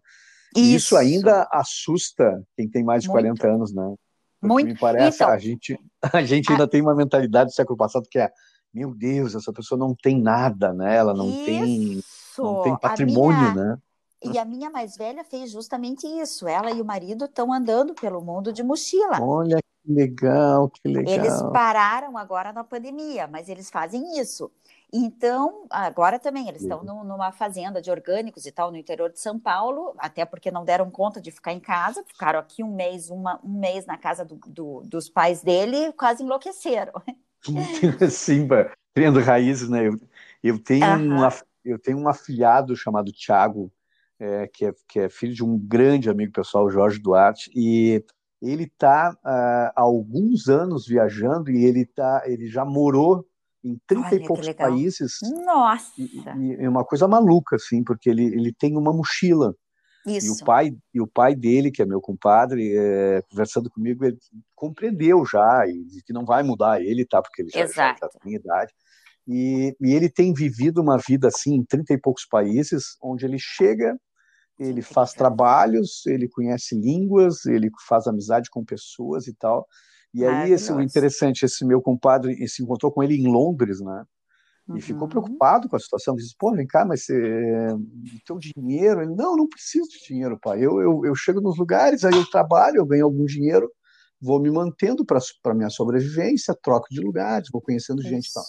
Isso, isso ainda assusta quem tem mais de Muito. 40 anos, né? Porque Muito. Me parece então... a gente a gente ainda a... tem uma mentalidade do século passado que é meu Deus, essa pessoa não tem nada, né? Ela não isso. tem não tem patrimônio, minha... né? E a minha mais velha fez justamente isso. Ela e o marido estão andando pelo mundo de mochila. Olha que legal, que legal. Eles pararam agora na pandemia, mas eles fazem isso. Então, agora também, eles estão numa fazenda de orgânicos e tal, no interior de São Paulo, até porque não deram conta de ficar em casa, ficaram aqui um mês, uma, um mês na casa do, do, dos pais dele, quase enlouqueceram. Sim, criando raízes, né? Eu, eu tenho uhum. uma, eu tenho um afilhado chamado Tiago, é, que, é, que é filho de um grande amigo pessoal, Jorge Duarte, e ele está uh, há alguns anos viajando e ele, tá, ele já morou em 30 Olha, e poucos países. Nossa! E, e, é uma coisa maluca, assim, porque ele, ele tem uma mochila. Isso. E o pai e o pai dele, que é meu compadre, é, conversando comigo, ele compreendeu já e que não vai mudar ele, tá? Porque ele já, já, já tem idade. E, e, ele tem vivido uma vida assim em 30 e poucos países, onde ele chega, ele faz trabalhos, ele conhece línguas, ele faz amizade com pessoas e tal. E aí, esse, o interessante, esse meu compadre se encontrou com ele em Londres, né? E uhum. ficou preocupado com a situação. Disse, pô, vem cá, mas você teu dinheiro? Ele, não, não preciso de dinheiro, pai. Eu, eu, eu chego nos lugares, aí eu trabalho, eu ganho algum dinheiro, vou me mantendo para minha sobrevivência, troco de lugares, vou conhecendo Isso. gente e tal.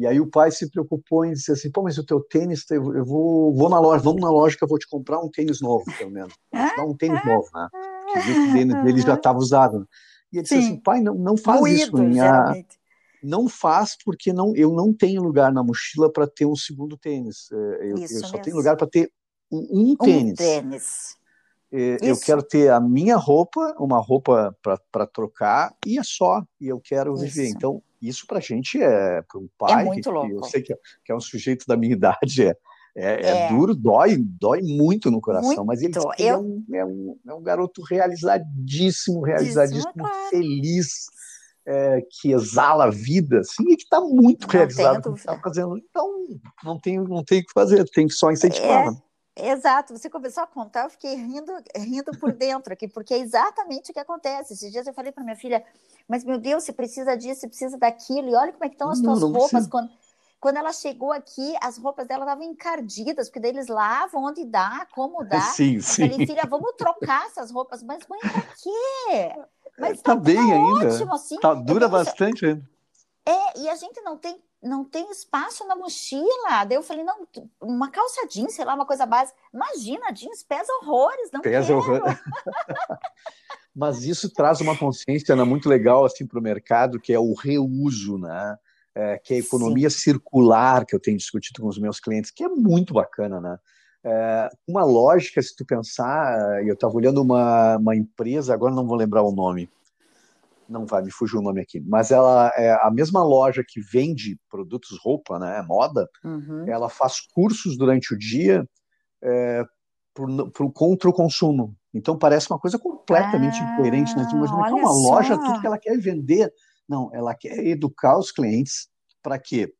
E aí o pai se preocupou em dizer assim, pô, mas o teu tênis, eu vou, vou na loja, vamos na loja que eu vou te comprar um tênis novo, pelo menos. Te dar um tênis novo, né? Que o tênis dele já estava usado. E ele Sim. disse assim, pai, não, não faz Moído, isso. Minha... Não faz porque não, eu não tenho lugar na mochila para ter um segundo tênis. É, eu, eu só tenho lugar para ter um, um tênis. Um tênis. É, eu quero ter a minha roupa, uma roupa para trocar, e é só. E eu quero Isso. viver. Então, isso para a gente é, para um é pai, é muito que, louco. eu sei que é, que é, um sujeito da minha idade, é, é, é, duro, dói, dói muito no coração, muito. mas ele eu... é, um, é, um, é um garoto realizadíssimo, realizadíssimo, feliz, é, que exala a vida, assim, e que está muito não realizado está fazendo. Então, não tem, não tem o que fazer, tem que só incentivar. É, né? Exato, você começou a contar, eu fiquei rindo, rindo por dentro aqui, porque é exatamente o que acontece. Esses dias eu falei para minha filha, mas meu Deus, você precisa disso, você precisa daquilo, e olha como é que estão as tuas roupas. Quando, quando ela chegou aqui, as roupas dela estavam encardidas, porque daí eles lavam onde dá, como dá. Sim, sim. Eu falei, filha, vamos trocar essas roupas. Mas, mãe, pra quê? Mas tá, tá, bem tá ainda. ótimo, assim. Tá, dura bastante ainda. É, e a gente não tem, não tem espaço na mochila. Daí eu falei, não, uma calça jeans, sei lá, uma coisa básica. Imagina, jeans pesa horrores, não Pesa quero. horror. Mas isso traz uma consciência né, muito legal assim para o mercado, que é o reuso, né? É, que é a economia circular que eu tenho discutido com os meus clientes, que é muito bacana, né? É, uma lógica, se tu pensar, eu estava olhando uma, uma empresa, agora não vou lembrar o nome, não vai me fugir o nome aqui, mas ela é a mesma loja que vende produtos roupa, né, moda, Uhum. ela faz cursos durante o dia é, pro, contra o consumo. Então parece uma coisa completamente Ah, incoerente. Né? Imagina que é uma loja, só. tudo que ela quer é vender. Não, ela quer educar os clientes para que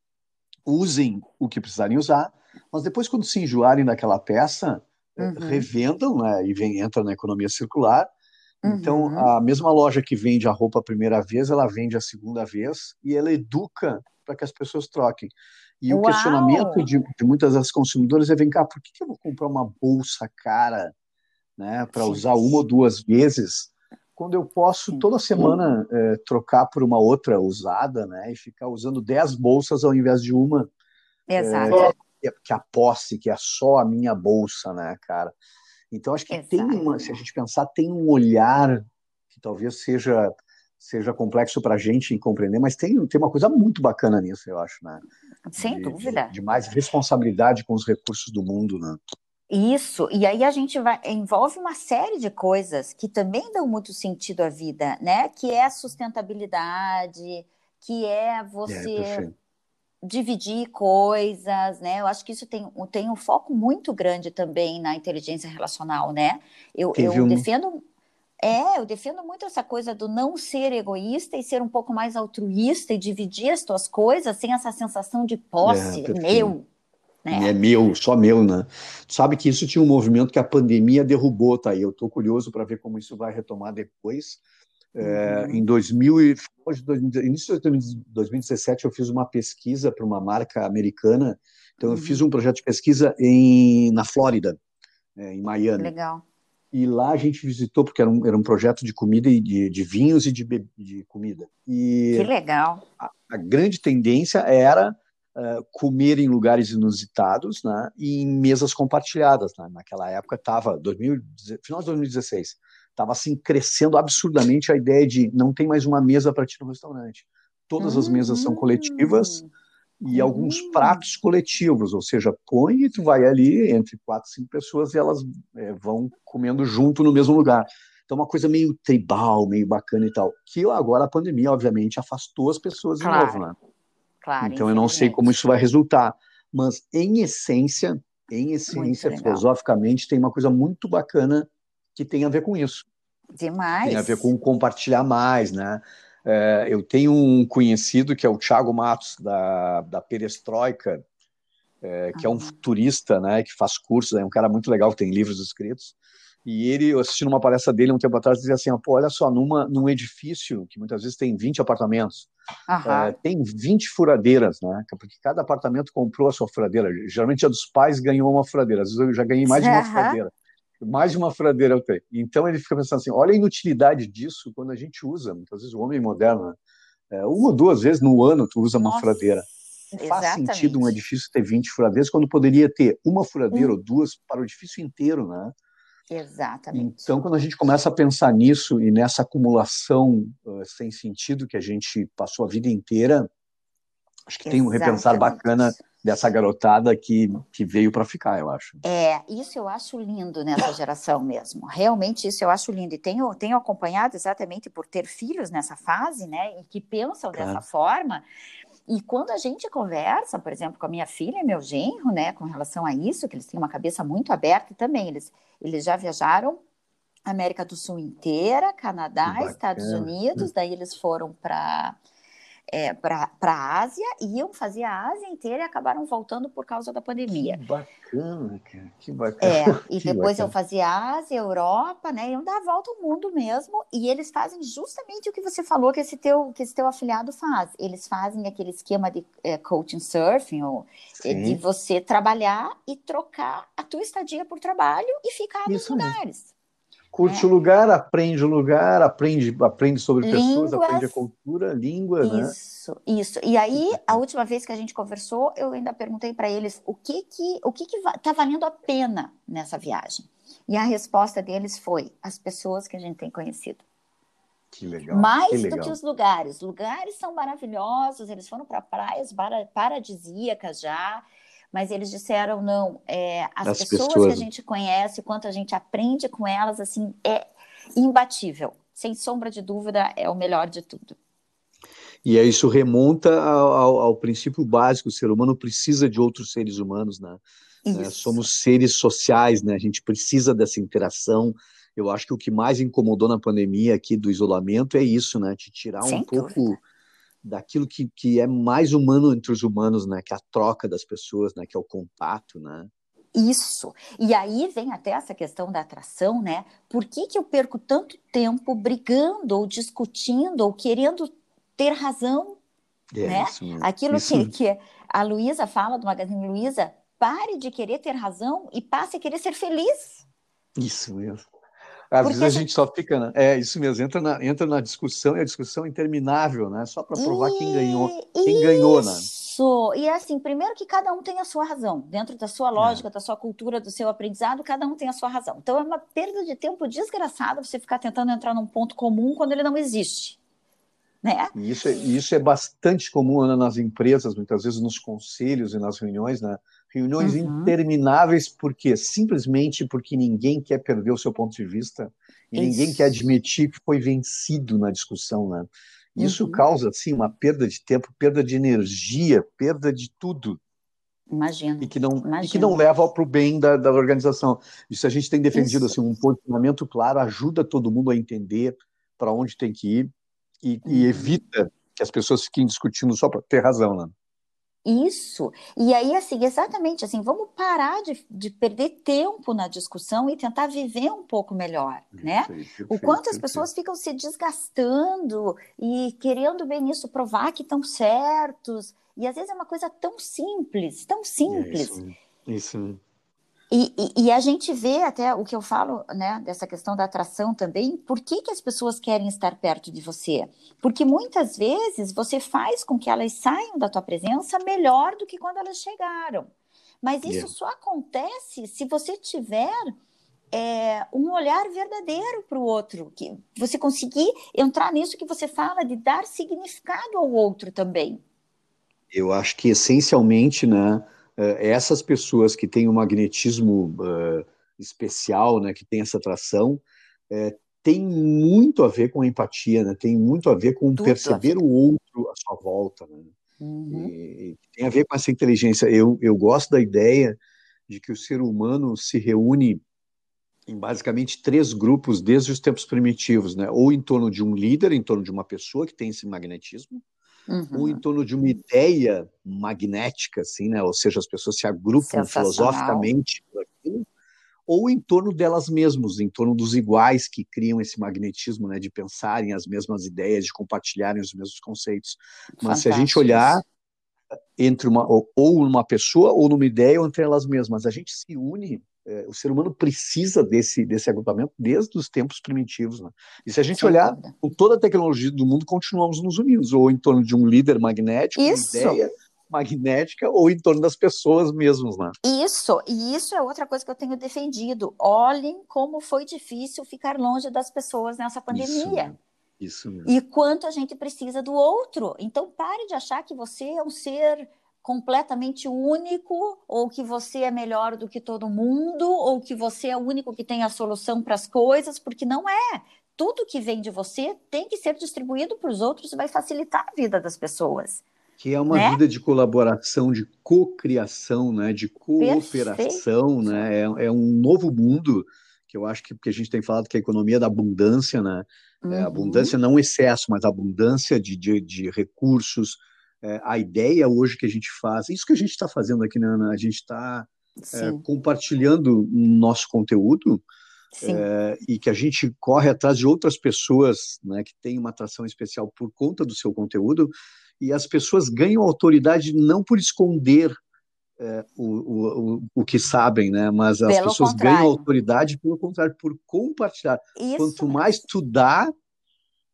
usem o que precisarem usar, mas depois, quando se enjoarem daquela peça, eh, Uhum. revendam né? e vem, entra na economia circular. Então, Uhum. a mesma loja que vende a roupa a primeira vez, ela vende a segunda vez e ela educa para que as pessoas troquem. E o Uau! questionamento de, de muitas das consumidoras é: vem cá, por que, que eu vou comprar uma bolsa cara né, para usar uma ou duas vezes, quando eu posso toda semana eh, trocar por uma outra usada né, e ficar usando dez bolsas ao invés de uma, Exato. que é- que é a posse, que é só a minha bolsa, né, cara? Então, acho que tem Exato. uma, se a gente pensar, tem um olhar que talvez seja seja complexo para a gente compreender, mas tem, tem uma coisa muito bacana nisso, eu acho, né? Sem de, dúvida. De, de mais responsabilidade com os recursos do mundo, né? Isso, e aí a gente vai, envolve uma série de coisas que também dão muito sentido à vida, né? Que é a sustentabilidade, que é É, você perfeito. Dividir coisas, né? Eu acho que isso tem, tem um foco muito grande também na inteligência relacional, né? Eu, Teve eu um- defendo, é, eu defendo muito essa coisa do não ser egoísta e ser um pouco mais altruísta e dividir as tuas coisas sem essa sensação de posse, É, meu, né? É meu, só meu, né? Tu sabe que isso tinha um movimento que a pandemia derrubou, tá? E eu tô curioso para ver como isso vai retomar depois. É, Uhum. em 2000 e final de 2000 início de 2017 eu fiz uma pesquisa para uma marca americana. Então eu Uhum. fiz um projeto de pesquisa em na Flórida, é, em Miami. Legal. E lá a gente visitou porque era um, era um projeto de comida e de, de vinhos e de, de comida. E Que legal. a grande tendência era uh, comer em lugares inusitados né, e em mesas compartilhadas. Né? Naquela época estava, final de 2016, estava assim crescendo absurdamente a ideia de não tem mais uma mesa para ti no restaurante. Todas as mesas são coletivas e Hum. alguns pratos coletivos, ou seja, põe e tu vai ali entre quatro, cinco pessoas e elas é, vão comendo junto no mesmo lugar. Então, uma coisa meio tribal, meio bacana e tal. Que agora a pandemia, obviamente, afastou as pessoas de Claro. novo, né? Claro, Então eu não sei como isso vai resultar, mas em essência, em essência, filosoficamente, tem uma coisa muito bacana que tem a ver com isso. Demais. Tem a ver com compartilhar mais, né? É, eu tenho um conhecido que é o Thiago Matos, da, da Perestroika, é, que é um futurista, né, que faz cursos, é um cara muito legal, que tem livros escritos. E ele, eu assisti numa palestra dele um tempo atrás, dizia assim: pô, olha só, numa, num edifício que muitas vezes tem 20 apartamentos, é, tem 20 furadeiras, né? Porque cada apartamento comprou a sua furadeira. Geralmente a dos pais ganhou uma furadeira. Às vezes eu já ganhei mais de uma furadeira. Mais de uma furadeira eu tenho. Então ele fica pensando assim: olha a inutilidade disso quando a gente usa. Muitas vezes o homem moderno, né? É, uma ou duas vezes no ano tu usa uma Nossa, furadeira. Não faz exatamente. sentido um edifício ter 20 furadeiras quando poderia ter uma furadeira Um. ou duas para o edifício inteiro, né? Exatamente. Então, quando a gente começa a pensar nisso e nessa acumulação uh, sem sentido que a gente passou a vida inteira, acho que tem um repensar Exatamente. bacana dessa garotada que, que veio para ficar, eu acho. É, isso eu acho lindo nessa geração mesmo. Realmente isso eu acho lindo. E tenho, tenho acompanhado exatamente por ter filhos nessa fase, né? E que pensam dessa forma. E quando a gente conversa, por exemplo, com a minha filha e meu genro, né, com relação a isso, que eles têm uma cabeça muito aberta também, eles, eles já viajaram a América do Sul inteira, Canadá, Que Estados bacana. Unidos, daí eles foram para é, para a Ásia, iam fazer a Ásia inteira e acabaram voltando por causa da pandemia. Que bacana, cara. Que bacana. É, e Que depois eu bacana. fazia Ásia, Europa, né? Iam dar a volta ao mundo mesmo. E eles fazem justamente o que você falou que esse teu, que esse teu afiliado faz. Eles fazem aquele esquema de é, coaching surfing, ou, é, de você trabalhar e trocar a tua estadia por trabalho e ficar nos Isso mesmo. Curte né? o lugar, aprende o lugar, aprende, aprende sobre Línguas, pessoas, aprende a cultura, língua, isso, né? Isso, isso. E aí, a última vez que a gente conversou, eu ainda perguntei para eles o que que o que que tá valendo a pena nessa viagem. E a resposta deles foi as pessoas que a gente tem conhecido. Que legal. Mais que legal. do que os lugares. Lugares são maravilhosos, eles foram para praias paradisíacas já, mas eles disseram não, é, as, as pessoas, pessoas, que a gente conhece, quanto a gente aprende com elas, assim, é imbatível. Sem sombra de dúvida, é o melhor de tudo. E isso remonta ao, ao, ao princípio básico: o ser humano precisa de outros seres humanos, né? né? Somos seres sociais, né? A gente precisa dessa interação eu acho que o que mais incomodou na pandemia aqui do isolamento é isso, né? Te tirar Sem um dúvida. Daquilo que, que é mais humano entre os humanos, né? Que é a troca das pessoas, né? Que é o contato, né? Isso. E aí vem até essa questão da atração, né? Por que, que eu perco tanto tempo brigando ou discutindo ou querendo ter razão? É, né? Isso mesmo. Aquilo isso... Que, que a Luísa fala do Magazine Luiza, pare de querer ter razão e passe a querer ser feliz. Isso mesmo. Às Porque vezes a gente só fica, né? é isso mesmo, entra na, entra na discussão e a discussão é interminável, né? Só para provar e... quem ganhou, quem isso. ganhou, né? Isso. E é assim, primeiro que cada um tem a sua razão, dentro da sua lógica, é. da sua cultura, do seu aprendizado, cada um tem a sua razão. Então é uma perda de tempo desgraçada você ficar tentando entrar num ponto comum quando ele não existe. Né? E isso, é, isso é bastante comum né, nas empresas, muitas vezes nos conselhos e nas reuniões, né? Reuniões uhum. intermináveis, porque simplesmente porque ninguém quer perder o seu ponto de vista e Isso. ninguém quer admitir que foi vencido na discussão, né? Isso uhum. causa assim uma perda de tempo, perda de energia, perda de tudo. Imagina. E que não, Imagina. E que não leva para o bem da, da organização. Isso a gente tem defendido assim, um posicionamento claro, ajuda todo mundo a entender para onde tem que ir e, uhum. e evita que as pessoas fiquem discutindo só para ter razão, né? Isso. E aí, assim, exatamente assim, vamos parar de, de perder tempo na discussão e tentar viver um pouco melhor, né? o quanto as pessoas ficam se desgastando e querendo bem isso, provar que estão certos. E às vezes é uma coisa tão simples, tão simples. É isso, isso. E, e, e, a gente vê até o que eu falo, né, dessa questão da atração também, por que, que as pessoas querem estar perto de você? Porque muitas vezes você faz com que elas saiam da tua presença melhor do que quando elas chegaram. Mas isso yeah. só acontece se você tiver é, um olhar verdadeiro para o outro, que você conseguir entrar nisso que você fala de dar significado ao outro também. Eu acho que essencialmente, né, é, essas pessoas que têm um magnetismo uh, especial, né, que tem essa atração, é, tem muito a ver com a empatia, né? Tem muito a ver com Tudo perceber o outro à sua volta, né? Uhum. E, tem a ver com essa inteligência. Eu, eu gosto da ideia de que o ser humano se reúne em basicamente três grupos desde os tempos primitivos, né? Ou em torno de um líder, em torno de uma pessoa que tem esse magnetismo, uhum. ou em torno de uma ideia magnética, assim, né? Ou seja, as pessoas se agrupam filosoficamente por aquilo, ou em torno delas mesmas, em torno dos iguais que criam esse magnetismo, né? De pensarem as mesmas ideias, de compartilharem os mesmos conceitos. Mas Fantástico. se a gente olhar entre uma ou, ou numa pessoa ou numa ideia ou entre elas mesmas, a gente se une é, o ser humano precisa desse, desse agrupamento desde os tempos primitivos. Né? E se a gente Sem olhar, dúvida. com toda a tecnologia do mundo, continuamos nos unidos, ou em torno de um líder magnético, Isso. uma ideia magnética, ou em torno das pessoas mesmas. Né? Isso, e isso é outra coisa que eu tenho defendido. Olhem como foi difícil ficar longe das pessoas nessa pandemia. Isso, isso mesmo. E quanto a gente precisa do outro. Então, pare de achar que você é um ser completamente único, ou que você é melhor do que todo mundo, ou que você é o único que tem a solução para as coisas, porque não é. Tudo que vem de você tem que ser distribuído para os outros e vai facilitar a vida das pessoas. Que é uma né? vida de colaboração, de cocriação, né? de cooperação, né? É, é, um novo mundo que eu acho que, que a gente tem falado que é a economia da abundância, né? Uhum. É, abundância não excesso, mas abundância de, de, de recursos, é, a ideia hoje que a gente faz, isso que a gente está fazendo aqui, né, Ana? A gente está é, compartilhando nosso conteúdo é, e que a gente corre atrás de outras pessoas né, que têm uma atração especial por conta do seu conteúdo e as pessoas ganham autoridade não por esconder é, o, o, o que sabem, né? Mas as pelo pessoas contrário. ganham autoridade pelo contrário, por compartilhar. Isso Quanto mais tu dá,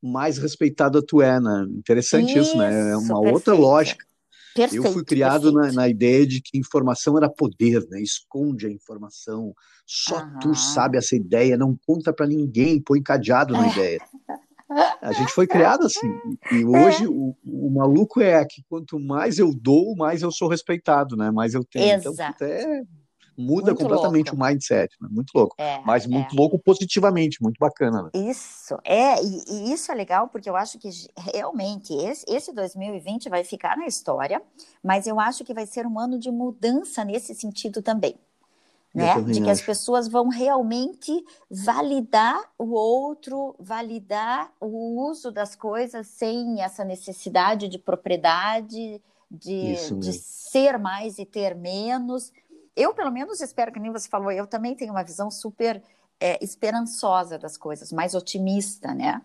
mais respeitada tu é, né? Interessante isso, isso né? É uma perfeito. outra lógica. Perfeito, eu fui criado na, na, ideia de que informação era poder, né? Esconde a informação. Só tu sabe essa ideia, não conta para ninguém, põe cadeado na é. ideia. A gente foi criado assim. E hoje é. o, o, maluco é que quanto mais eu dou, mais eu sou respeitado, né? Mais eu tenho. Então, Exato. Então, até muda muito completamente louco. o mindset, né? Muito louco. É, Mas muito é. louco positivamente, muito bacana. Né? Isso, é, e, e, isso é legal porque eu acho que realmente esse, esse 2020 vai ficar na história, mas eu acho que vai ser um ano de mudança nesse sentido também né? De que as pessoas vão realmente validar o outro, validar o uso das coisas sem essa necessidade de propriedade, de, de ser mais e ter menos. Eu, pelo menos, espero que nem você falou, eu também tenho uma visão super é, esperançosa das coisas, mais otimista, né?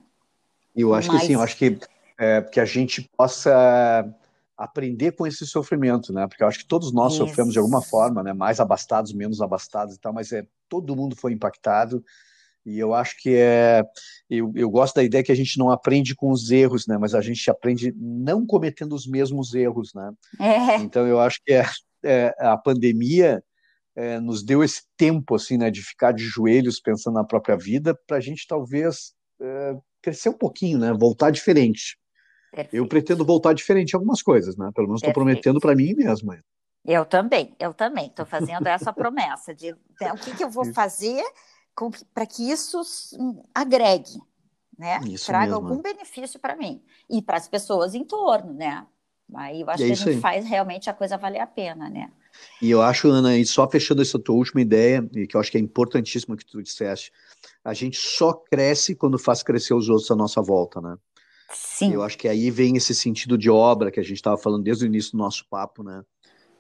Eu acho que sim, eu acho que, é, que a gente possa aprender com esse sofrimento, né? Porque eu acho que todos nós Isso. sofremos de alguma forma, né? Mais abastados, menos abastados e tal, mas é todo mundo foi impactado. E eu acho que é. Eu, eu gosto da ideia que a gente não aprende com os erros, né? Mas a gente aprende não cometendo os mesmos erros, né? É. Então eu acho que é, é a pandemia é, nos deu esse tempo, assim, né? De ficar de joelhos pensando na própria vida, para a gente talvez é, crescer um pouquinho, né? Voltar diferente. Perfeito. Eu pretendo voltar diferente em algumas coisas, né? Pelo menos estou prometendo para mim mesmo. Eu também, eu também estou fazendo essa promessa de né, o que, que eu vou fazer para que isso agregue, né? Isso Traga mesmo. algum benefício para mim e para as pessoas em torno, né? Aí eu acho é que a gente aí. faz realmente a coisa valer a pena, né? E eu acho, Ana, e só fechando essa tua última ideia, e que eu acho que é importantíssimo que tu disseste, a gente só cresce quando faz crescer os outros à nossa volta, né? Sim. Eu acho que aí vem esse sentido de obra que a gente estava falando desde o início do nosso papo, né?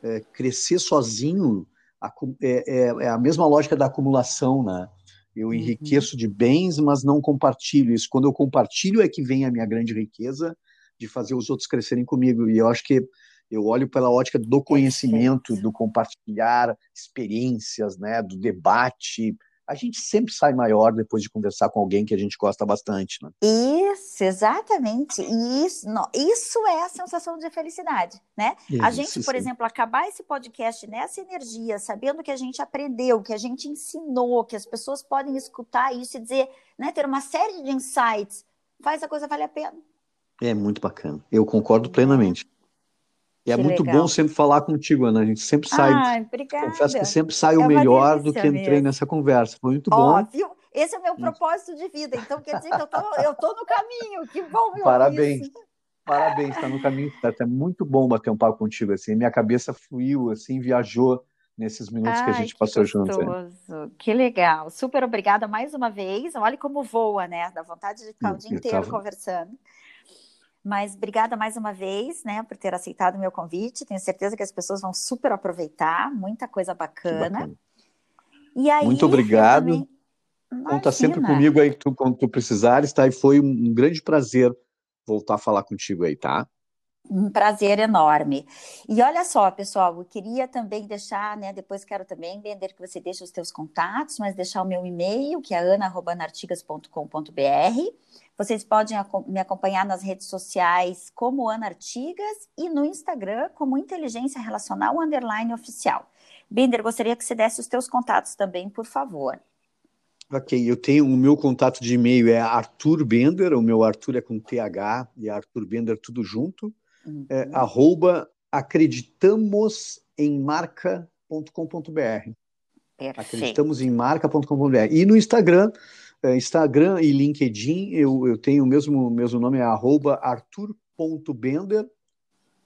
É, crescer sozinho é, é, é, a mesma lógica da acumulação, né? Eu uhum. enriqueço de bens, mas não compartilho isso. Quando eu compartilho é que vem a minha grande riqueza de fazer os outros crescerem comigo. E eu acho que eu olho pela ótica do conhecimento, do compartilhar experiências, né, do debate, a gente sempre sai maior depois de conversar com alguém que a gente gosta bastante, né? Isso, exatamente. Isso, não, isso é a sensação de felicidade, né? Isso, a gente, por sim. exemplo, acabar esse podcast nessa energia, sabendo que a gente aprendeu, que a gente ensinou, que as pessoas podem escutar isso e dizer, né, ter uma série de insights, faz a coisa valer a pena. É muito bacana. Eu concordo plenamente. E é muito legal. bom sempre falar contigo, Ana. A gente sempre sai. Ai, obrigada. Confesso que sempre sai é o melhor do que entrei mesmo. nessa conversa. Foi muito bom. Ó, viu? Esse é o meu propósito de vida. Então quer dizer que eu tô, eu tô no caminho. Que bom, meu Parabéns. Isso. Parabéns, está no caminho certo. É muito bom bater um papo contigo assim. Minha cabeça fluiu, assim, viajou nesses minutos Ai, que a gente passou juntos. Que legal. Super obrigada mais uma vez. Olha como voa, né? Dá vontade de ficar o dia inteiro tava... conversando. Mas obrigada mais uma vez, né, por ter aceitado o meu convite. Tenho certeza que as pessoas vão super aproveitar, muita coisa bacana. bacana. E aí, Muito obrigado. Também... Conta sempre comigo aí tu, quando tu precisares, tá? E foi um grande prazer voltar a falar contigo aí, tá? Um prazer enorme. E olha só, pessoal, eu queria também deixar, né? Depois quero também, Bender, que você deixe os teus contatos, mas deixar o meu e-mail, que é ana.artigas.com.br. Vocês podem me acompanhar nas redes sociais como Ana Artigas e no Instagram como Inteligência Relacional Underline Oficial. Bender, gostaria que você desse os teus contatos também, por favor. Ok, eu tenho o meu contato de e-mail é Arthur Bender, o meu Arthur é com TH e Arthur Bender tudo junto, uhum. é, arroba acreditamosemmarca.com.br. Acreditamos em marca.com.br. E no Instagram, Instagram e LinkedIn, eu, eu tenho o mesmo, mesmo nome, é arroba arthur.bender.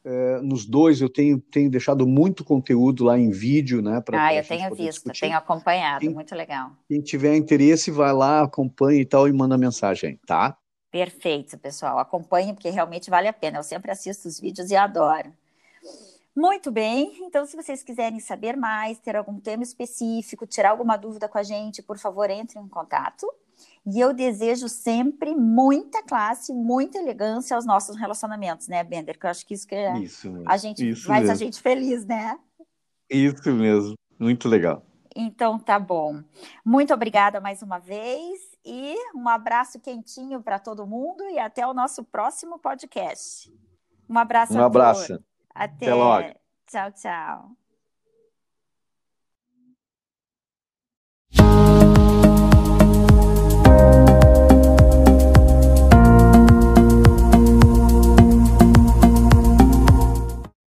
É, nos dois eu tenho, tenho deixado muito conteúdo lá em vídeo, né? Pra, ah, eu tenho visto, discutir. tenho acompanhado, quem, muito legal. Quem tiver interesse, vai lá, acompanha e tal, e manda mensagem, tá? Perfeito, pessoal. Acompanhe, porque realmente vale a pena. Eu sempre assisto os vídeos e adoro. Muito bem, então se vocês quiserem saber mais, ter algum tema específico, tirar alguma dúvida com a gente, por favor, entre em contato. E eu desejo sempre muita classe, muita elegância aos nossos relacionamentos, né, Bender? Que eu acho que isso que é, isso, a gente isso faz mesmo. a gente feliz, né? Isso mesmo, muito legal. Então tá bom. Muito obrigada mais uma vez e um abraço quentinho para todo mundo e até o nosso próximo podcast. Um abraço. Um abraço. Até. até logo. Tchau, tchau.